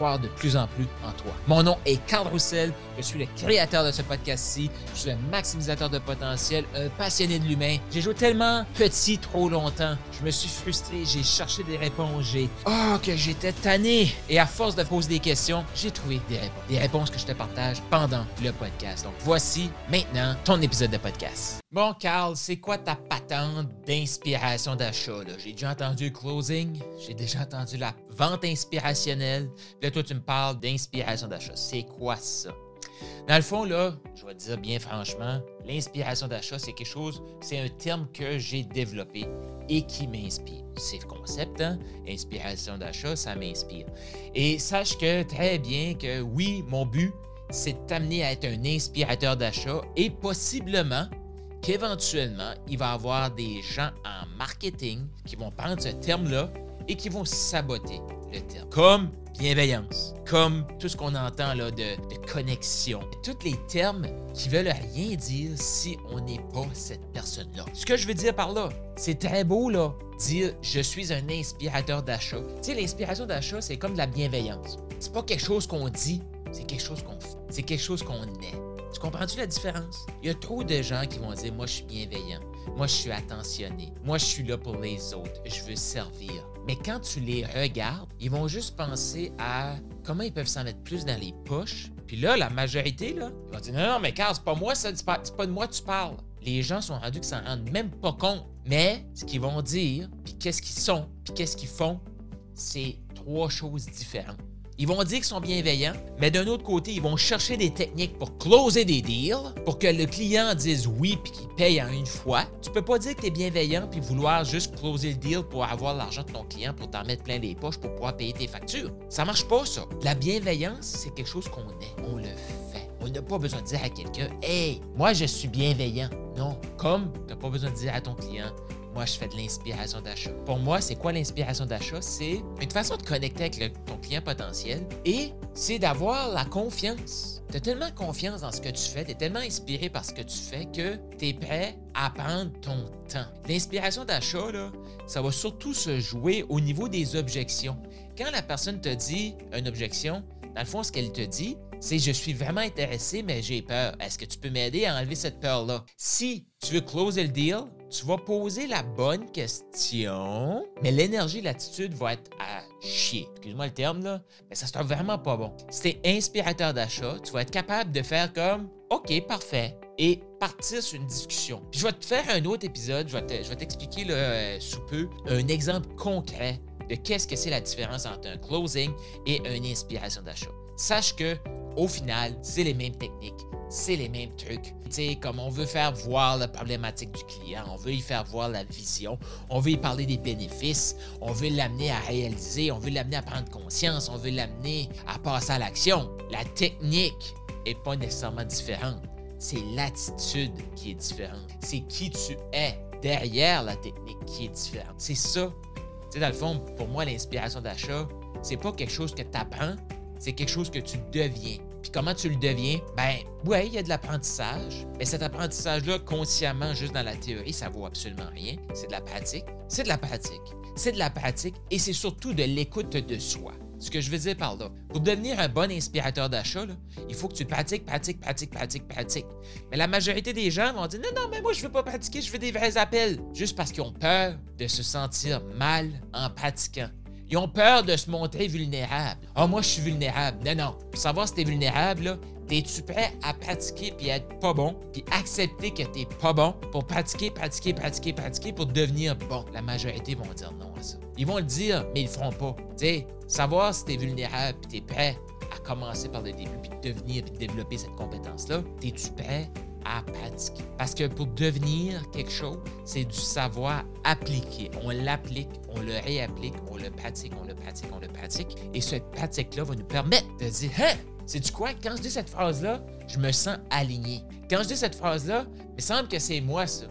de plus en plus en toi. Mon nom est Carl Roussel, je suis le créateur de ce podcast-ci, je suis un maximisateur de potentiel, un passionné de l'humain. J'ai joué tellement petit trop longtemps, je me suis frustré, j'ai cherché des réponses, j'ai oh que j'étais tanné et à force de poser des questions, j'ai trouvé des réponses, des réponses que je te partage pendant le podcast. Donc voici maintenant ton épisode de podcast. Bon, Carl, c'est quoi ta patente d'inspiration d'achat? J'ai déjà entendu closing, j'ai déjà entendu la vente inspirationnelle. Là, toi, tu me parles d'inspiration d'achat. C'est quoi ça? Dans le fond, là, je vais te dire bien franchement, l'inspiration d'achat, c'est quelque chose, c'est un terme que j'ai développé et qui m'inspire. C'est le concept, hein? Inspiration d'achat, ça m'inspire. Et sache que très bien que oui, mon but, c'est de t'amener à être un inspirateur d'achat et possiblement qu'éventuellement, il va y avoir des gens en marketing qui vont prendre ce terme-là et qui vont saboter le terme. Comme bienveillance, comme tout ce qu'on entend là de, connexion. Tous les termes qui veulent rien dire si on n'est pas cette personne-là. Ce que je veux dire par là, c'est très beau là, dire je suis un inspirateur d'achat. Tu sais, l'inspiration d'achat, c'est comme de la bienveillance. C'est pas quelque chose qu'on dit, c'est quelque chose qu'on fait. C'est quelque chose qu'on est. Tu comprends-tu la différence? Il y a trop de gens qui vont dire Moi, je suis bienveillant. Moi, je suis attentionné. Moi, je suis là pour les autres. Je veux servir. Mais quand tu les regardes, ils vont juste penser à comment ils peuvent s'en mettre plus dans les poches. Puis là, la majorité, là, ils vont dire Non, non, mais Carl, c'est pas moi, c'est pas, pas de moi que tu parles. Les gens sont rendus qu'ils s'en rendent même pas compte. Mais ce qu'ils vont dire, puis qu'est-ce qu'ils sont, puis qu'est-ce qu'ils font, c'est trois choses différentes. Ils vont dire qu'ils sont bienveillants, mais d'un autre côté, ils vont chercher des techniques pour closer des deals, pour que le client dise oui puis qu'il paye en une fois. Tu peux pas dire que tu es bienveillant puis vouloir juste closer le deal pour avoir l'argent de ton client pour t'en mettre plein les poches pour pouvoir payer tes factures. Ça marche pas, ça. La bienveillance, c'est quelque chose qu'on est. On le fait. On n'a pas besoin de dire à quelqu'un Hey, moi je suis bienveillant. Non. Comme tu n'as pas besoin de dire à ton client moi, je fais de l'inspiration d'achat. Pour moi, c'est quoi l'inspiration d'achat? C'est une façon de connecter avec ton client potentiel et c'est d'avoir la confiance. Tu as tellement confiance dans ce que tu fais, tu es tellement inspiré par ce que tu fais que tu es prêt à prendre ton temps. L'inspiration d'achat, ça va surtout se jouer au niveau des objections. Quand la personne te dit une objection, dans le fond, ce qu'elle te dit, c'est je suis vraiment intéressé, mais j'ai peur. Est-ce que tu peux m'aider à enlever cette peur-là? Si tu veux closer le deal, tu vas poser la bonne question, mais l'énergie, l'attitude va être à chier. Excuse-moi le terme, là, mais ça sera vraiment pas bon. Si t'es inspirateur d'achat, tu vas être capable de faire comme OK, parfait, et partir sur une discussion. Puis je vais te faire un autre épisode, je vais t'expliquer euh, sous peu un exemple concret de qu'est-ce que c'est la différence entre un closing et une inspiration d'achat. Sache que au final, c'est les mêmes techniques, c'est les mêmes trucs. Tu sais, comme on veut faire voir la problématique du client, on veut y faire voir la vision, on veut y parler des bénéfices, on veut l'amener à réaliser, on veut l'amener à prendre conscience, on veut l'amener à passer à l'action. La technique est pas nécessairement différente. C'est l'attitude qui est différente. C'est qui tu es derrière la technique qui est différente. C'est ça. Tu sais, dans le fond, pour moi, l'inspiration d'achat, c'est pas quelque chose que tu apprends, c'est quelque chose que tu deviens. Puis comment tu le deviens? Ben, ouais, il y a de l'apprentissage, mais cet apprentissage-là, consciemment, juste dans la théorie, ça vaut absolument rien. C'est de la pratique. C'est de la pratique. C'est de la pratique et c'est surtout de l'écoute de soi. Ce que je veux dire par là, pour devenir un bon inspirateur d'achat, il faut que tu pratiques, pratiques, pratiques, pratiques, pratiques. Mais la majorité des gens vont dire non, non, mais moi je veux pas pratiquer, je veux des vrais appels. Juste parce qu'ils ont peur de se sentir mal en pratiquant. Ils ont peur de se montrer vulnérables. Ah, moi, je suis vulnérable. Non, non. Pour savoir si t'es vulnérable, là, es-tu prêt à pratiquer puis être pas bon, puis accepter que t'es pas bon pour pratiquer, pratiquer, pratiquer, pratiquer pour devenir bon? La majorité vont dire non à ça. Ils vont le dire, mais ils le feront pas. Tu sais, savoir si t'es vulnérable puis t'es prêt à commencer par le début puis devenir puis développer cette compétence-là, es-tu prêt pratiquer. Parce que pour devenir quelque chose, c'est du savoir appliqué. On l'applique, on le réapplique, on le pratique, on le pratique, on le pratique. Et cette pratique-là va nous permettre de dire, hein, c'est du quoi? Quand je dis cette phrase-là, je me sens aligné. Quand je dis cette phrase-là, il me semble que c'est moi ça.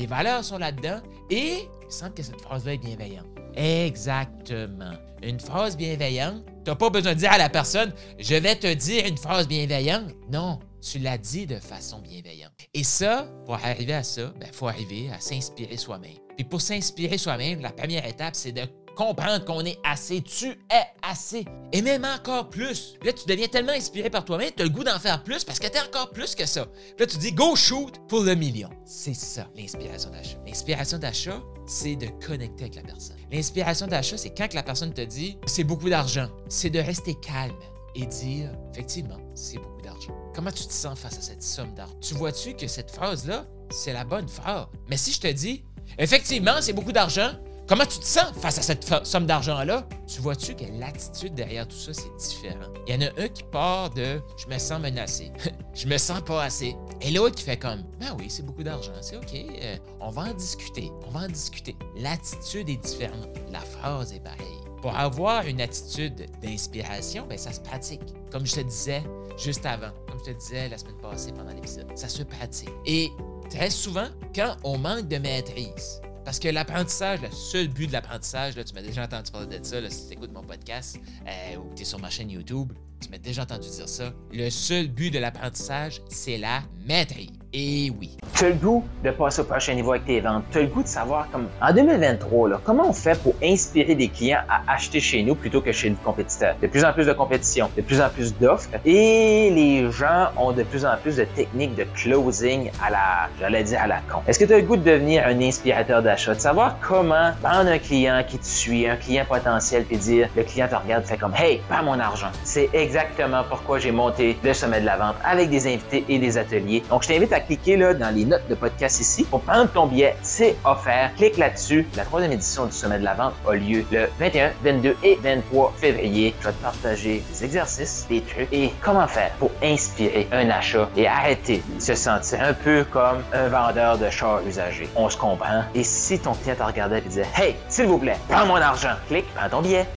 Mes valeurs sont là-dedans et il semble que cette phrase-là est bienveillante. Exactement. Une phrase bienveillante, tu n'as pas besoin de dire à la personne Je vais te dire une phrase bienveillante. Non, tu l'as dit de façon bienveillante. Et ça, pour arriver à ça, il ben, faut arriver à s'inspirer soi-même. Puis pour s'inspirer soi-même, la première étape, c'est de comprendre qu'on est assez. Tu es assez. Et même encore plus. Là, tu deviens tellement inspiré par toi-même, tu as le goût d'en faire plus parce que tu es encore plus que ça. là, tu dis go shoot pour le million. C'est ça, l'inspiration d'achat. L'inspiration d'achat, c'est de connecter avec la personne. L'inspiration d'achat, c'est quand la personne te dit c'est beaucoup d'argent. C'est de rester calme et dire effectivement, c'est beaucoup d'argent. Comment tu te sens face à cette somme d'argent? Tu vois-tu que cette phrase-là, c'est la bonne phrase? Mais si je te dis effectivement, c'est beaucoup d'argent, Comment tu te sens face à cette somme d'argent-là? Tu vois-tu que l'attitude derrière tout ça, c'est différent? Il y en a un qui part de je me sens menacé, je me sens pas assez. Et l'autre qui fait comme ben oui, c'est beaucoup d'argent, c'est OK, euh, on va en discuter, on va en discuter. L'attitude est différente, la phrase est pareille. Pour avoir une attitude d'inspiration, ben ça se pratique. Comme je te disais juste avant, comme je te disais la semaine passée pendant l'épisode, ça se pratique. Et très souvent, quand on manque de maîtrise, parce que l'apprentissage, le seul but de l'apprentissage, tu m'as déjà entendu parler de ça si tu écoutes mon podcast euh, ou tu es sur ma chaîne YouTube, tu m'as déjà entendu dire ça. Le seul but de l'apprentissage, c'est la maîtrise. Et oui. Tu as le goût de passer au prochain niveau avec tes ventes. Tu as le goût de savoir, comme en 2023, là, comment on fait pour inspirer des clients à acheter chez nous plutôt que chez le compétiteur? De plus en plus de compétition, de plus en plus d'offres et les gens ont de plus en plus de techniques de closing à la, j'allais dire à la con. Est-ce que tu as le goût de devenir un inspirateur d'achat, de savoir comment prendre un client qui te suit, un client potentiel, puis dire, le client te regarde, fait comme, hey, pas mon argent. C'est exactement pourquoi j'ai monté le sommet de la vente avec des invités et des ateliers. Donc, je t'invite à cliquer là, dans les notes de podcast ici pour prendre ton billet. C'est offert. Clique là-dessus. La troisième édition du Sommet de la Vente a lieu le 21, 22 et 23 février. Je vais te partager des exercices, des trucs et comment faire pour inspirer un achat et arrêter de se sentir un peu comme un vendeur de chars usagés. On se comprend. Et si ton client te regardait et disait Hey, s'il vous plaît, prends mon argent, clique, prends ton billet.